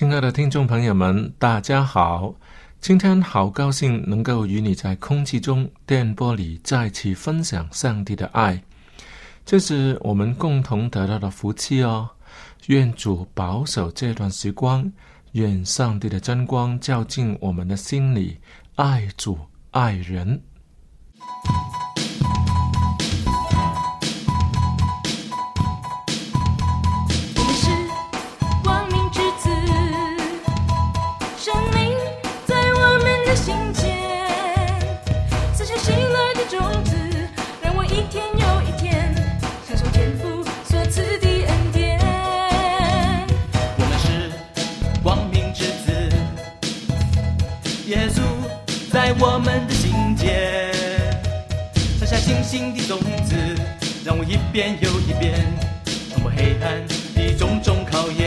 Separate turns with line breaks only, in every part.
亲爱的听众朋友们，大家好！今天好高兴能够与你在空气中、电波里再次分享上帝的爱，这是我们共同得到的福气哦。愿主保守这段时光，愿上帝的真光照进我们的心里，爱主爱人。
在我们的心间，撒下星星的种子，让我一
遍又一遍通过黑暗的种种考验。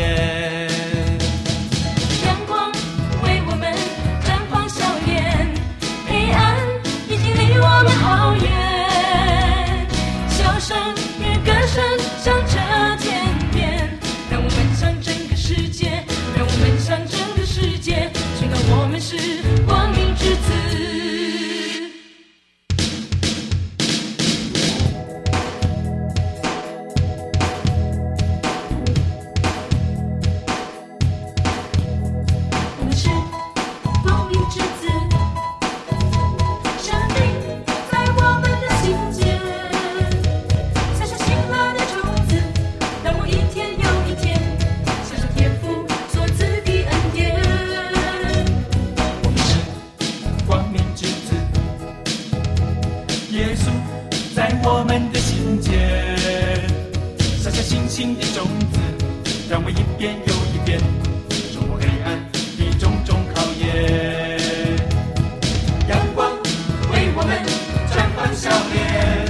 我们的心间，撒下星星的种子，让我一
遍又一遍冲破黑暗的种种考验。阳光为我们绽放笑脸，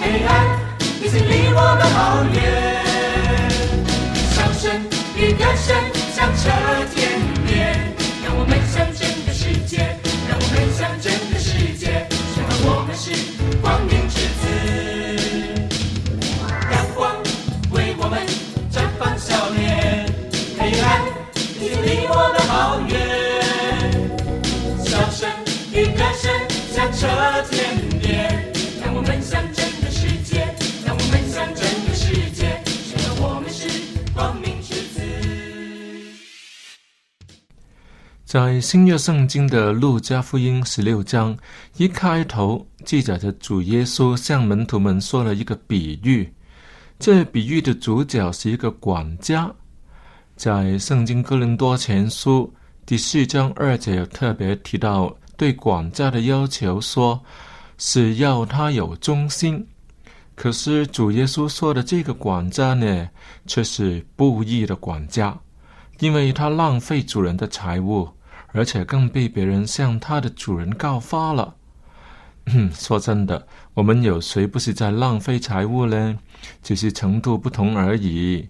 黑暗已经离我们好远。笑声与歌声响彻响彻天边，让我们向整个世界，让我们向整个世界宣告我们是光明之子。
在新约圣经的路加福音十六章一开头，记载着主耶稣向门徒们说了一个比喻。这比喻的主角是一个管家。在圣经哥林多前书第四章二节有特别提到对管家的要求说，是要他有忠心。可是主耶稣说的这个管家呢，却是不义的管家，因为他浪费主人的财物，而且更被别人向他的主人告发了。说真的，我们有谁不是在浪费财物呢？只是程度不同而已。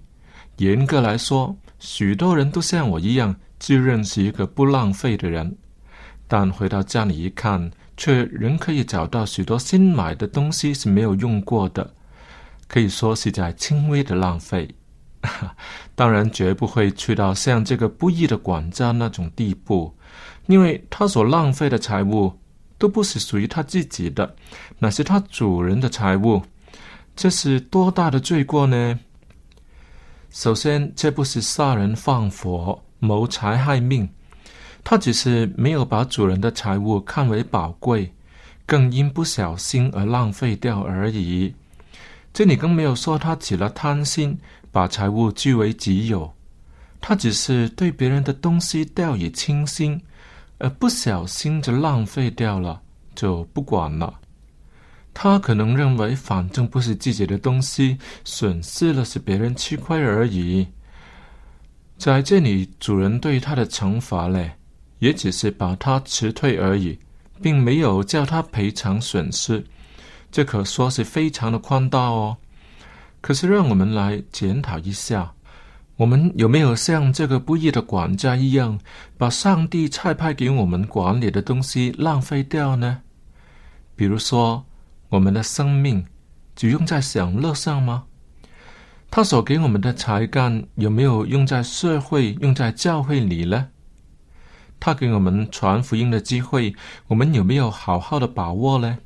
严格来说，许多人都像我一样，自认是一个不浪费的人，但回到家里一看，却仍可以找到许多新买的东西是没有用过的，可以说是在轻微的浪费。当然，绝不会去到像这个不义的管家那种地步，因为他所浪费的财物都不是属于他自己的，那是他主人的财物。这是多大的罪过呢？首先，这不是杀人放火、谋财害命，他只是没有把主人的财物看为宝贵，更因不小心而浪费掉而已。这里更没有说他起了贪心。把财物据为己有，他只是对别人的东西掉以轻心，而不小心就浪费掉了，就不管了。他可能认为，反正不是自己的东西，损失了是别人吃亏而已。在这里，主人对他的惩罚嘞，也只是把他辞退而已，并没有叫他赔偿损失。这可说是非常的宽大哦。可是，让我们来检讨一下，我们有没有像这个不义的管家一样，把上帝差派给我们管理的东西浪费掉呢？比如说，我们的生命只用在享乐上吗？他所给我们的才干有没有用在社会、用在教会里呢？他给我们传福音的机会，我们有没有好好的把握呢？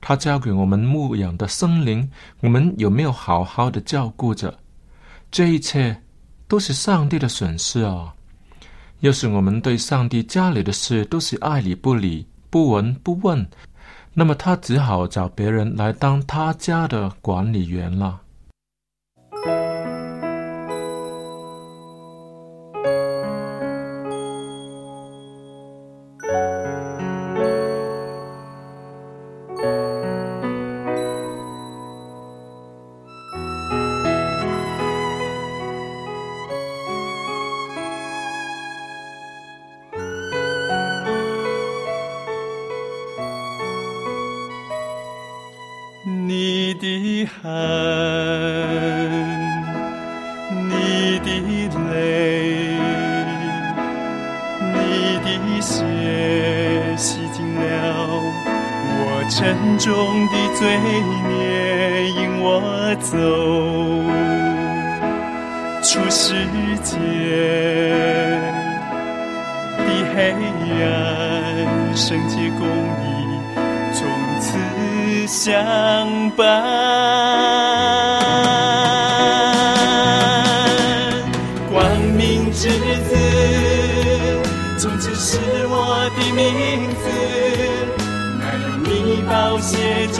他交给我们牧养的森林，我们有没有好好的照顾着？这一切都是上帝的损失啊！要是我们对上帝家里的事都是爱理不理、不闻不问，那么他只好找别人来当他家的管理员了。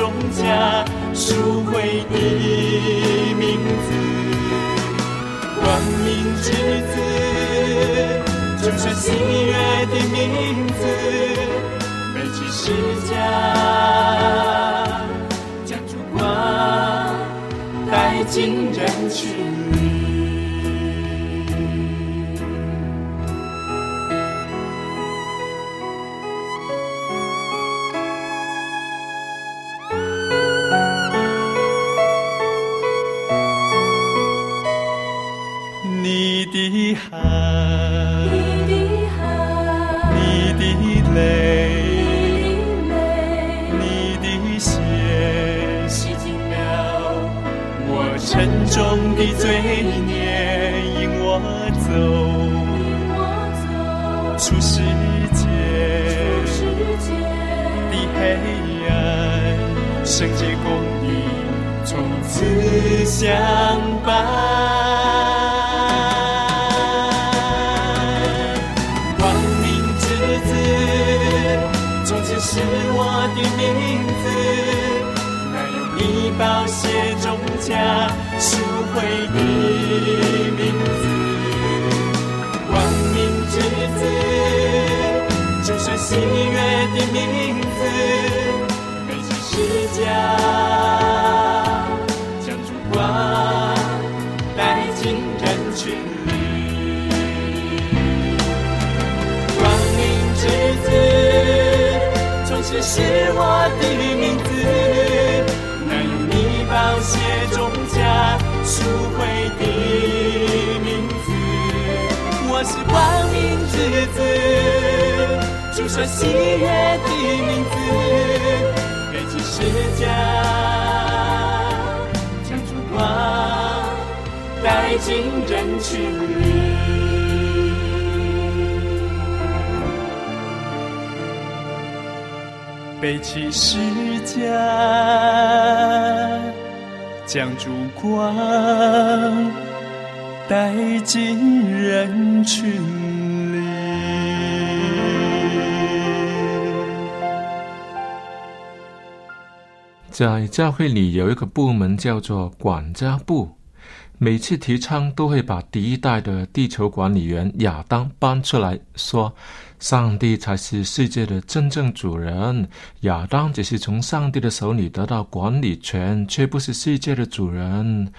荣家赎回的名字。光明之子，就是喜悦的名字，背起世家，将烛光带进人群你的汗，
你的
泪，
你的泪，
你的血，
洗净了
我沉重的罪孽，引我走出世界
世界
的黑暗，圣洁公义从此相伴。名字，背起十字架，将烛光带进人群里。光明之子，从此是我的名字，那用你宝血中加赎回的名字。我是光明之子，主所喜悦的名字，背起十架，将烛光带进人群里。背起十架，将烛光带进人群
在教会里有一个部门叫做管家部，每次提倡都会把第一代的地球管理员亚当搬出来说，上帝才是世界的真正主人，亚当只是从上帝的手里得到管理权，却不是世界的主人。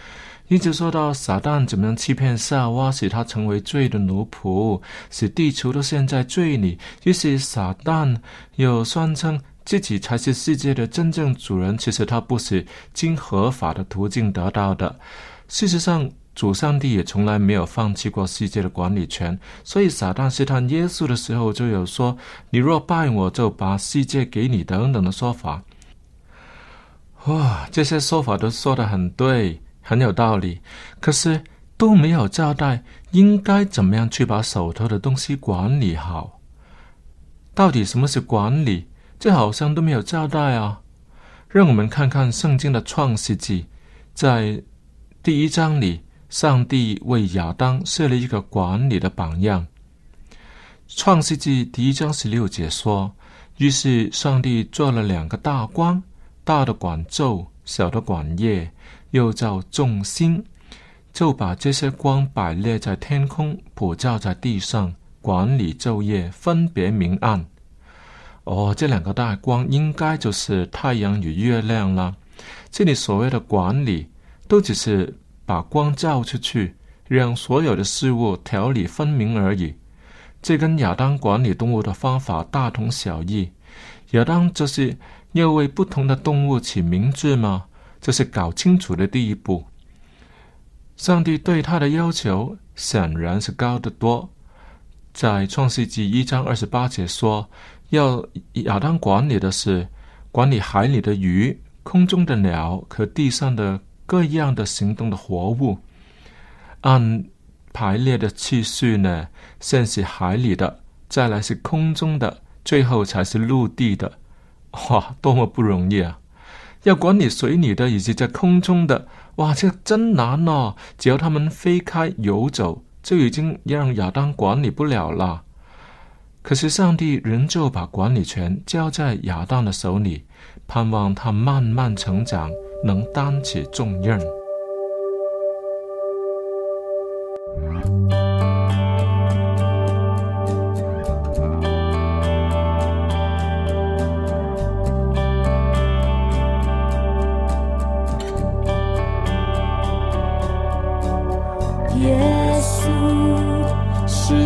一直说到撒旦怎么样欺骗夏娃，使他成为罪的奴仆，使地球都陷在罪里。于是撒旦又宣称自己才是世界的真正主人，其实他不是经合法的途径得到的。事实上，主上帝也从来没有放弃过世界的管理权。所以撒旦试探耶稣的时候，就有说：“你若拜我，就把世界给你。”等等的说法。哇，这些说法都说得很对。很有道理，可是都没有交代应该怎么样去把手头的东西管理好。到底什么是管理？这好像都没有交代啊！让我们看看圣经的创世纪，在第一章里，上帝为亚当设了一个管理的榜样。创世纪第一章十六节说：“于是上帝做了两个大光，大的管昼，小的管夜。”又叫众星，就把这些光摆列在天空，普照在地上，管理昼夜，分别明暗。哦，这两个大光应该就是太阳与月亮了。这里所谓的管理，都只是把光照出去，让所有的事物条理分明而已。这跟亚当管理动物的方法大同小异。亚当就是要为不同的动物起名字吗？这是搞清楚的第一步。上帝对他的要求显然是高得多。在创世纪一章二十八节说，要亚当管理的是管理海里的鱼、空中的鸟和地上的各样的行动的活物。按排列的次序呢，先是海里的，再来是空中的，最后才是陆地的。哇，多么不容易啊！要管理水里的以及在空中的，哇，这真难哦！只要他们飞开游走，就已经让亚当管理不了了。可是上帝仍旧把管理权交在亚当的手里，盼望他慢慢成长，能担起重任。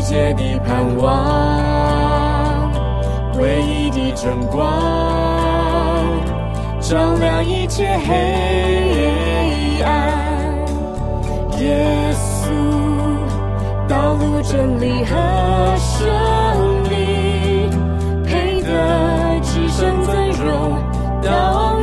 界的盼望，唯一的真光，照亮一切黑暗。耶稣，道路真理和生命，配得至圣尊荣到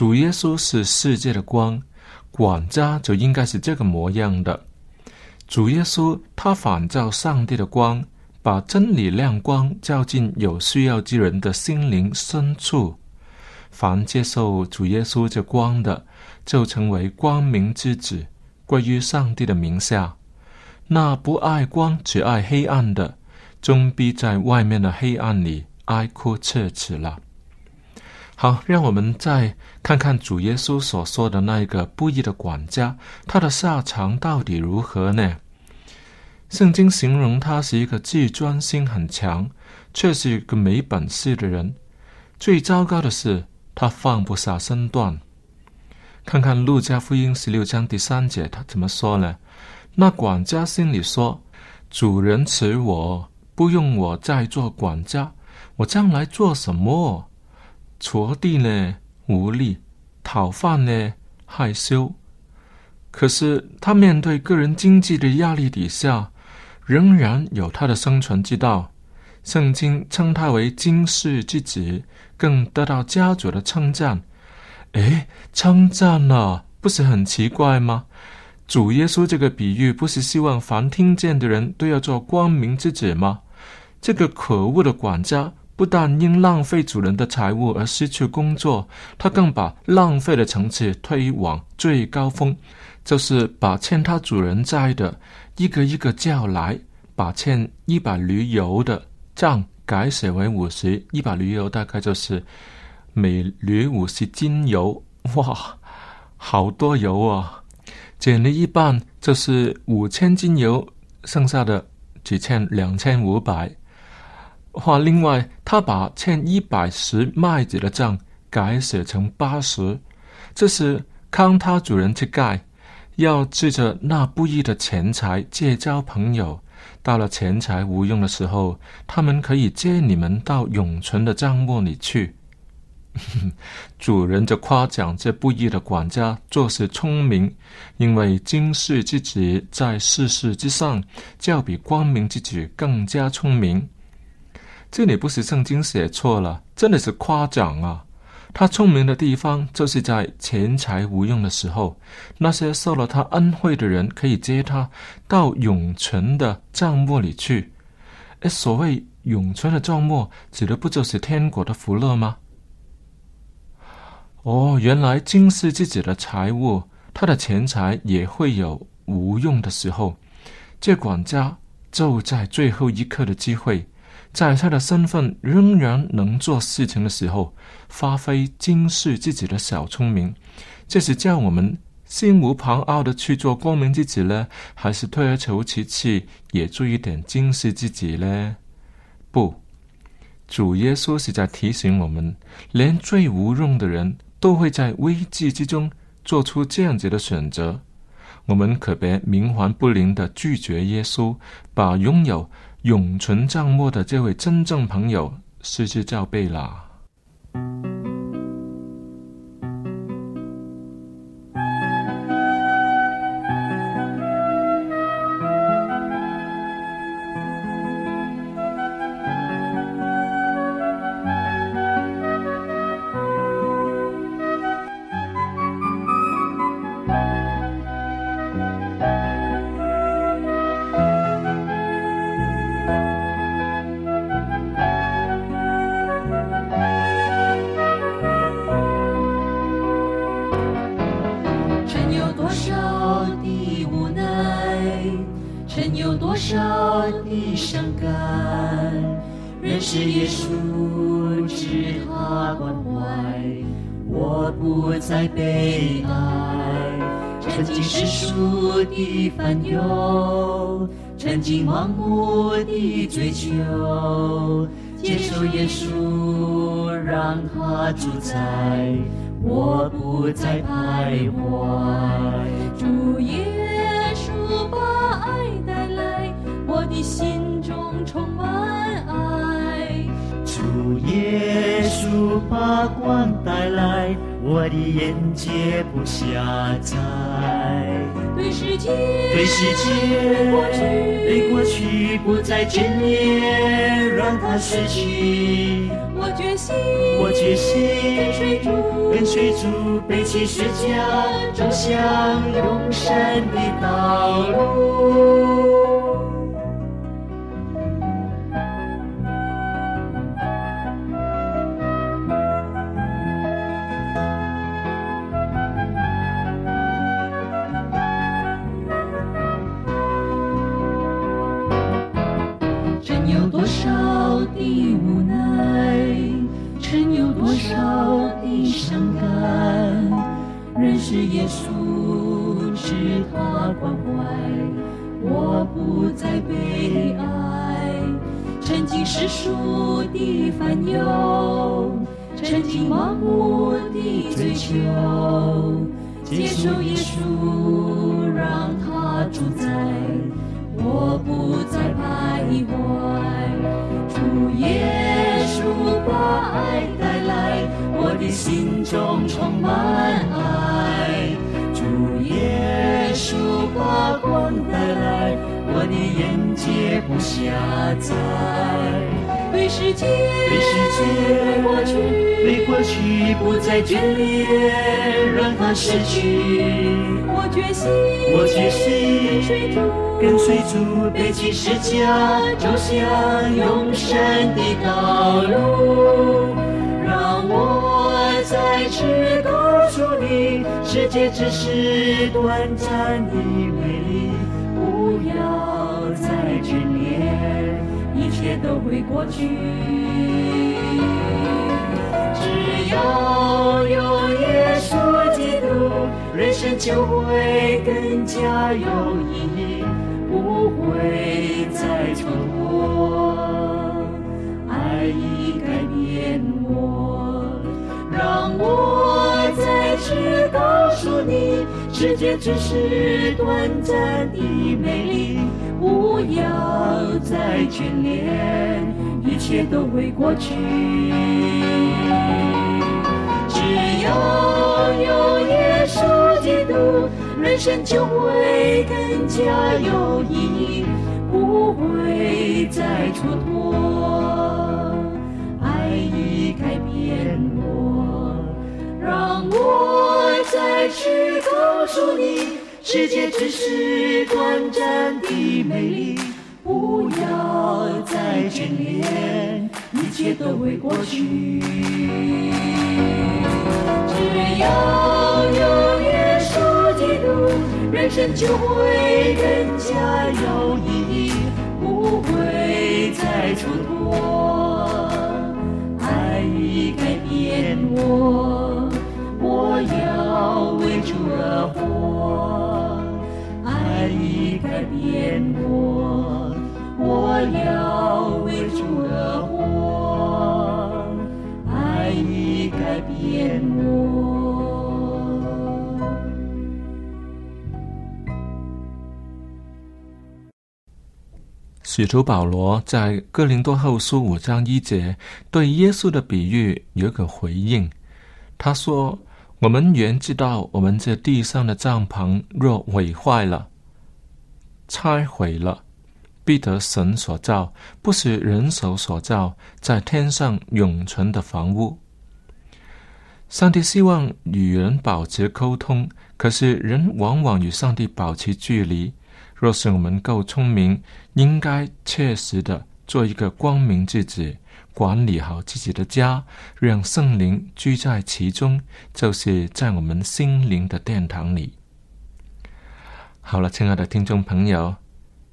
主耶稣是世界的光，管家就应该是这个模样的。主耶稣他反照上帝的光，把真理亮光照进有需要之人的心灵深处。凡接受主耶稣这光的，就成为光明之子，归于上帝的名下。那不爱光只爱黑暗的，终必在外面的黑暗里哀哭切齿了。好，让我们再看看主耶稣所说的那一个不义的管家，他的下场到底如何呢？圣经形容他是一个自尊心很强，却是一个没本事的人。最糟糕的是，他放不下身段。看看路加福音十六章第三节，他怎么说呢？那管家心里说：“主人辞我，不用我再做管家，我将来做什么？”锄地呢无力，讨饭呢害羞。可是他面对个人经济的压力底下，仍然有他的生存之道。圣经称他为经世之子，更得到家主的称赞。哎，称赞呢，不是很奇怪吗？主耶稣这个比喻，不是希望凡听见的人都要做光明之子吗？这个可恶的管家。不但因浪费主人的财物而失去工作，他更把浪费的层次推往最高峰，就是把欠他主人债的一个一个叫来，把欠一百驴油的账改写为五十，一百驴油大概就是每驴五十斤油，哇，好多油啊！减了一半就是五千斤油，剩下的只欠两千五百。话另外，他把欠一百十麦子的账改写成八十，这是康他主人去盖，要借着那不义的钱财结交朋友。到了钱财无用的时候，他们可以接你们到永存的账目里去。主人就夸奖这不义的管家做事聪明，因为今世之子在世事之上，较比光明之子更加聪明。这里不是圣经写错了，真的是夸奖啊！他聪明的地方，就是在钱财无用的时候，那些受了他恩惠的人，可以接他到永存的账目里去。哎，所谓永存的账目，指的不就是天国的福乐吗？哦，原来今世之子的财物，他的钱财也会有无用的时候。这管家就在最后一刻的机会。在他的身份仍然能做事情的时候，发挥惊世自己的小聪明，这是叫我们心无旁骛的去做光明之子呢，还是退而求其次，也注意点惊世自己呢？不，主耶稣是在提醒我们，连最无用的人都会在危机之中做出这样子的选择，我们可别冥顽不灵的拒绝耶稣，把拥有。永存账目的这位真正朋友失之交臂了。
烦忧，曾经盲目的追求，接受耶稣，让他主宰，我不再徘徊。
主耶稣把爱带来，我的心中充满爱。
主耶稣把光带来。我的眼界不狭窄，
对世界，
对世界，对过去不再眷恋，让它逝去。我决心，
我决心
跟随
心
主，
跟随主，背起十字架，走向永生的道路。
世俗的烦忧，曾经盲目的追求，接受耶稣，让他主宰。我不再徘徊，主耶稣把爱带来，我的心中充满爱。主耶稣把光带来，我的眼界不狭窄。对世界，
对世界，
对过去，
对过去不再眷恋，让它逝去。
我决心，
我决心
跟随主，
跟随主，背起十字架，走向永生的道路。让我再次告诉你，世界只是短暂的美丽，不要再眷恋，
一切都会过去。
只要有耶稣基督，人生就会更加有意义，不会再蹉跎。
爱已改变我，让我再次告诉你，世界只是短暂的美丽，不要再眷恋，一切都会过去。
只要有耶稣基督，人生就会更加有意义，
不会再蹉跎。爱已改变，让我再次告诉你，世界只是短暂的美丽，不要再眷恋，一切都会过去。只要有耶稣基督，人生就会更加有意义，不会再蹉跎。爱已改变，我我要为主而活。爱已改变我。
使徒保罗在哥林多后书五章一节对耶稣的比喻有个回应，他说：“我们原知道，我们这地上的帐篷若毁坏了、拆毁了，必得神所造，不是人手所造，在天上永存的房屋。上帝希望与人保持沟通，可是人往往与上帝保持距离。若是我们够聪明，应该切实的做一个光明之子，管理好自己的家，让圣灵居在其中，就是在我们心灵的殿堂里。好了，亲爱的听众朋友，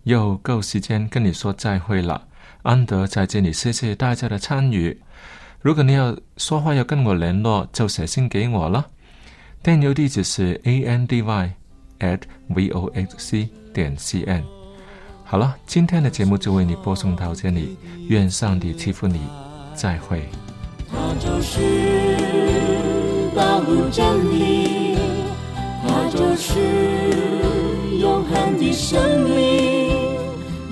又够时间跟你说再会了。安德在这里，谢谢大家的参与。如果你要说话要跟我联络，就写信给我了。电邮地址是 a n d y at v o x c 点 c n。好了，今天的节目就为你播送到这里，愿上帝赐福你，再会。
它就是道路真理，它就是永恒的生命。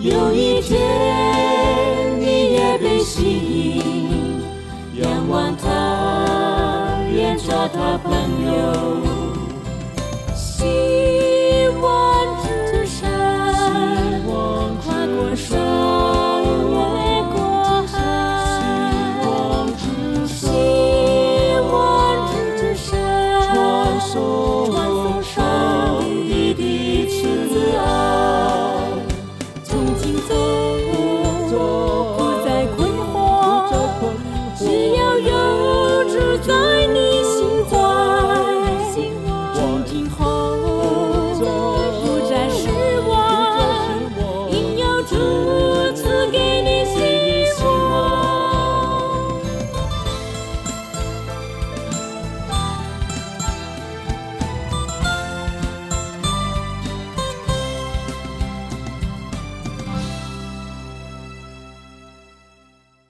有一天你也被吸引，仰望他，愿做他朋友。